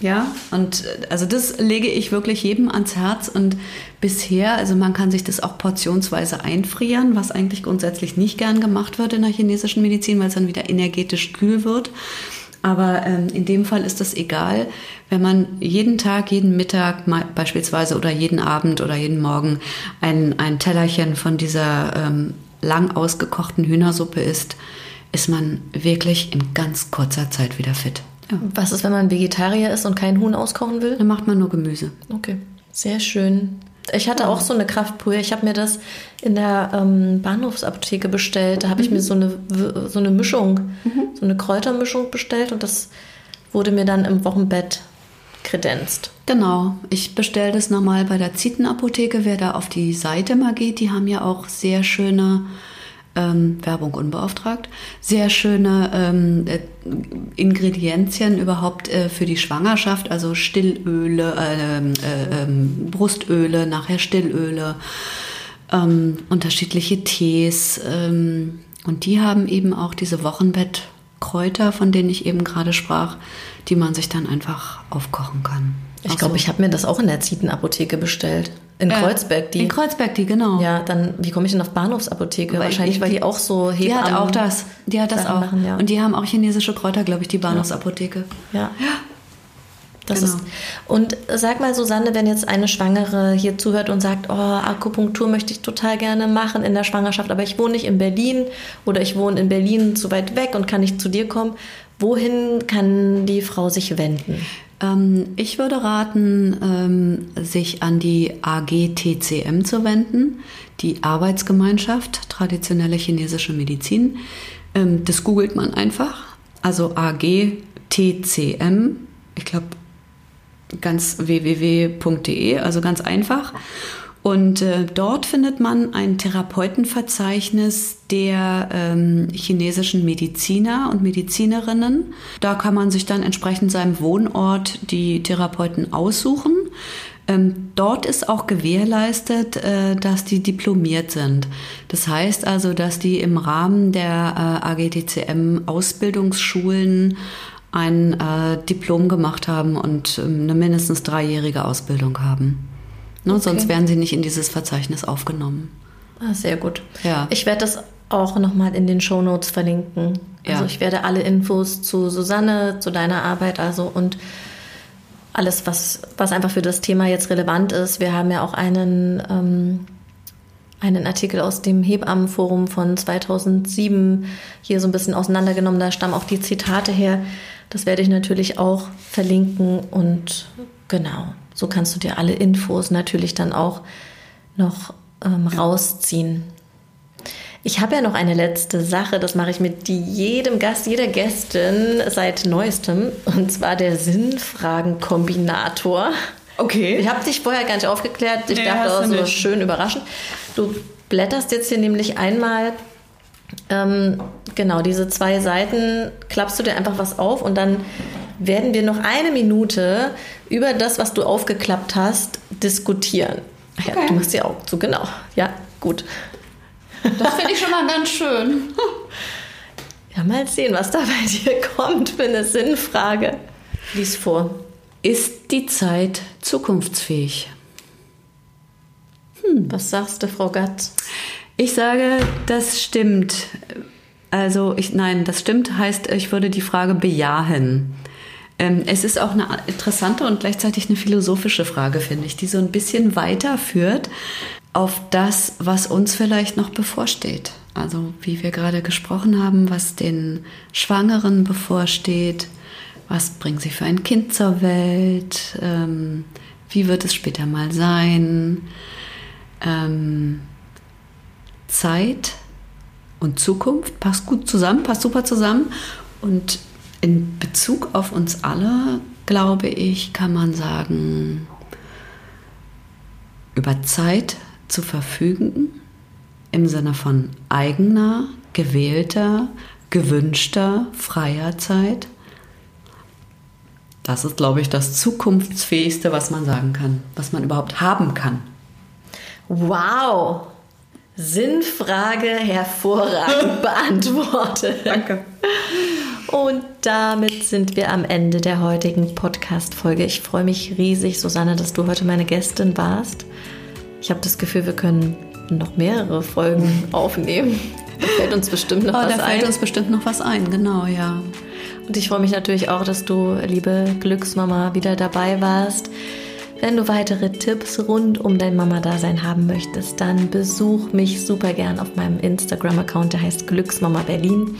Ja, und äh, also das lege ich wirklich jedem ans Herz und bisher, also man kann sich das auch portionsweise einfrieren, was eigentlich grundsätzlich nicht gern gemacht wird in der chinesischen Medizin, weil es dann wieder energetisch kühl wird. Aber ähm, in dem Fall ist das egal, wenn man jeden Tag, jeden Mittag beispielsweise oder jeden Abend oder jeden Morgen ein, ein Tellerchen von dieser ähm, lang ausgekochten Hühnersuppe isst, ist man wirklich in ganz kurzer Zeit wieder fit. Ja. Was ist, wenn man Vegetarier ist und kein Huhn auskochen will? Dann macht man nur Gemüse. Okay, sehr schön. Ich hatte auch so eine Kraftbrühe. Ich habe mir das in der ähm, Bahnhofsapotheke bestellt. Da habe ich mhm. mir so eine, so eine Mischung, mhm. so eine Kräutermischung bestellt und das wurde mir dann im Wochenbett kredenzt. Genau. Ich bestelle das nochmal bei der Zietenapotheke. Wer da auf die Seite mal geht, die haben ja auch sehr schöne ähm, Werbung unbeauftragt, sehr schöne ähm, äh, Ingredienzien überhaupt äh, für die Schwangerschaft, also Stillöle, äh, äh, ähm, Brustöle, nachher Stillöle, ähm, unterschiedliche Tees. Ähm, und die haben eben auch diese Wochenbettkräuter, von denen ich eben gerade sprach, die man sich dann einfach aufkochen kann. Ich glaube, so. ich habe mir das auch in der Zietenapotheke bestellt. In äh, Kreuzberg, die. In Kreuzberg, die, genau. Ja, dann, wie komme ich denn auf Bahnhofsapotheke? Weil Wahrscheinlich, weil die auch so Hebammen... Die hat auch das. Die hat das auch. Machen, ja. Und die haben auch chinesische Kräuter, glaube ich, die Bahnhofsapotheke. Ja. ja. Das genau. ist, und sag mal, Susanne, wenn jetzt eine Schwangere hier zuhört und sagt, oh, Akupunktur möchte ich total gerne machen in der Schwangerschaft, aber ich wohne nicht in Berlin oder ich wohne in Berlin zu weit weg und kann nicht zu dir kommen. Wohin kann die Frau sich wenden? Ähm, ich würde raten, ähm, sich an die AGTCM zu wenden, die Arbeitsgemeinschaft Traditionelle Chinesische Medizin. Ähm, das googelt man einfach. Also AGTCM, ich glaube ganz www.de, also ganz einfach. Und äh, dort findet man ein Therapeutenverzeichnis der ähm, chinesischen Mediziner und Medizinerinnen. Da kann man sich dann entsprechend seinem Wohnort die Therapeuten aussuchen. Ähm, dort ist auch gewährleistet, äh, dass die diplomiert sind. Das heißt also, dass die im Rahmen der äh, AGTCM Ausbildungsschulen ein äh, Diplom gemacht haben und ähm, eine mindestens dreijährige Ausbildung haben. Ne? Okay. Sonst werden sie nicht in dieses Verzeichnis aufgenommen. Ah, sehr gut. Ja. Ich werde das auch nochmal in den Show Notes verlinken. Also ja. ich werde alle Infos zu Susanne, zu deiner Arbeit also und alles, was, was einfach für das Thema jetzt relevant ist. Wir haben ja auch einen, ähm, einen Artikel aus dem Hebammenforum von 2007 hier so ein bisschen auseinandergenommen. Da stammen auch die Zitate her. Das werde ich natürlich auch verlinken und genau. So kannst du dir alle Infos natürlich dann auch noch ähm, rausziehen. Ich habe ja noch eine letzte Sache, das mache ich mit jedem Gast, jeder Gästin seit neuestem, und zwar der Sinnfragenkombinator. Okay. Ich habe dich vorher gar nicht aufgeklärt. Ich nee, dachte, das ist so schön überraschend. Du blätterst jetzt hier nämlich einmal ähm, genau diese zwei Seiten, klappst du dir einfach was auf und dann werden wir noch eine Minute über das, was du aufgeklappt hast, diskutieren. Ja, Okay. du machst die Augen zu, genau. Ja, gut. Das finde ich schon mal ganz schön. [laughs] Ja, mal sehen, was da bei dir kommt für eine Sinnfrage. Lies vor. Ist die Zeit zukunftsfähig? Was sagst du, Frau Gatz? Ich sage, das stimmt. Also, ich, nein, das stimmt heißt, ich würde die Frage bejahen. Ähm, es ist auch eine interessante und gleichzeitig eine philosophische Frage, finde ich, die so ein bisschen weiterführt auf das, was uns vielleicht noch bevorsteht. Also, wie wir gerade gesprochen haben, was den Schwangeren bevorsteht, was bringen sie für ein Kind zur Welt, ähm, wie wird es später mal sein. Ähm, Zeit und Zukunft passt gut zusammen, passt super zusammen. Und in Bezug auf uns alle, glaube ich, kann man sagen, über Zeit zu verfügen im Sinne von eigener, gewählter, gewünschter, freier Zeit. Das ist, glaube ich, das zukunftsfähigste, was man sagen kann, was man überhaupt haben kann. Wow! Sinnfrage hervorragend [laughs] beantwortet. Danke. Und damit sind wir am Ende der heutigen Podcast-Folge. Ich freue mich riesig, Susanne, dass du heute meine Gästin warst. Ich habe das Gefühl, wir können noch mehrere Folgen [laughs] aufnehmen. Da fällt uns bestimmt noch Oh, was da fällt ein. uns bestimmt noch was ein, genau, ja. Und ich freue mich natürlich auch, dass du, liebe Glücksmama, wieder dabei warst. Wenn du weitere Tipps rund um dein Mama-Dasein haben möchtest, dann besuch mich super gern auf meinem Instagram-Account, der heißt Glücksmama Berlin.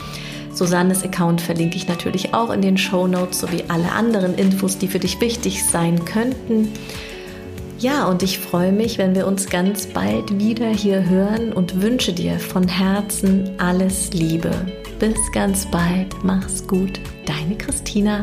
Susannes Account verlinke ich natürlich auch in den Show Notes sowie alle anderen Infos, die für dich wichtig sein könnten. Ja, und ich freue mich, wenn wir uns ganz bald wieder hier hören und wünsche dir von Herzen alles Liebe. Bis ganz bald, mach's gut, deine Christina.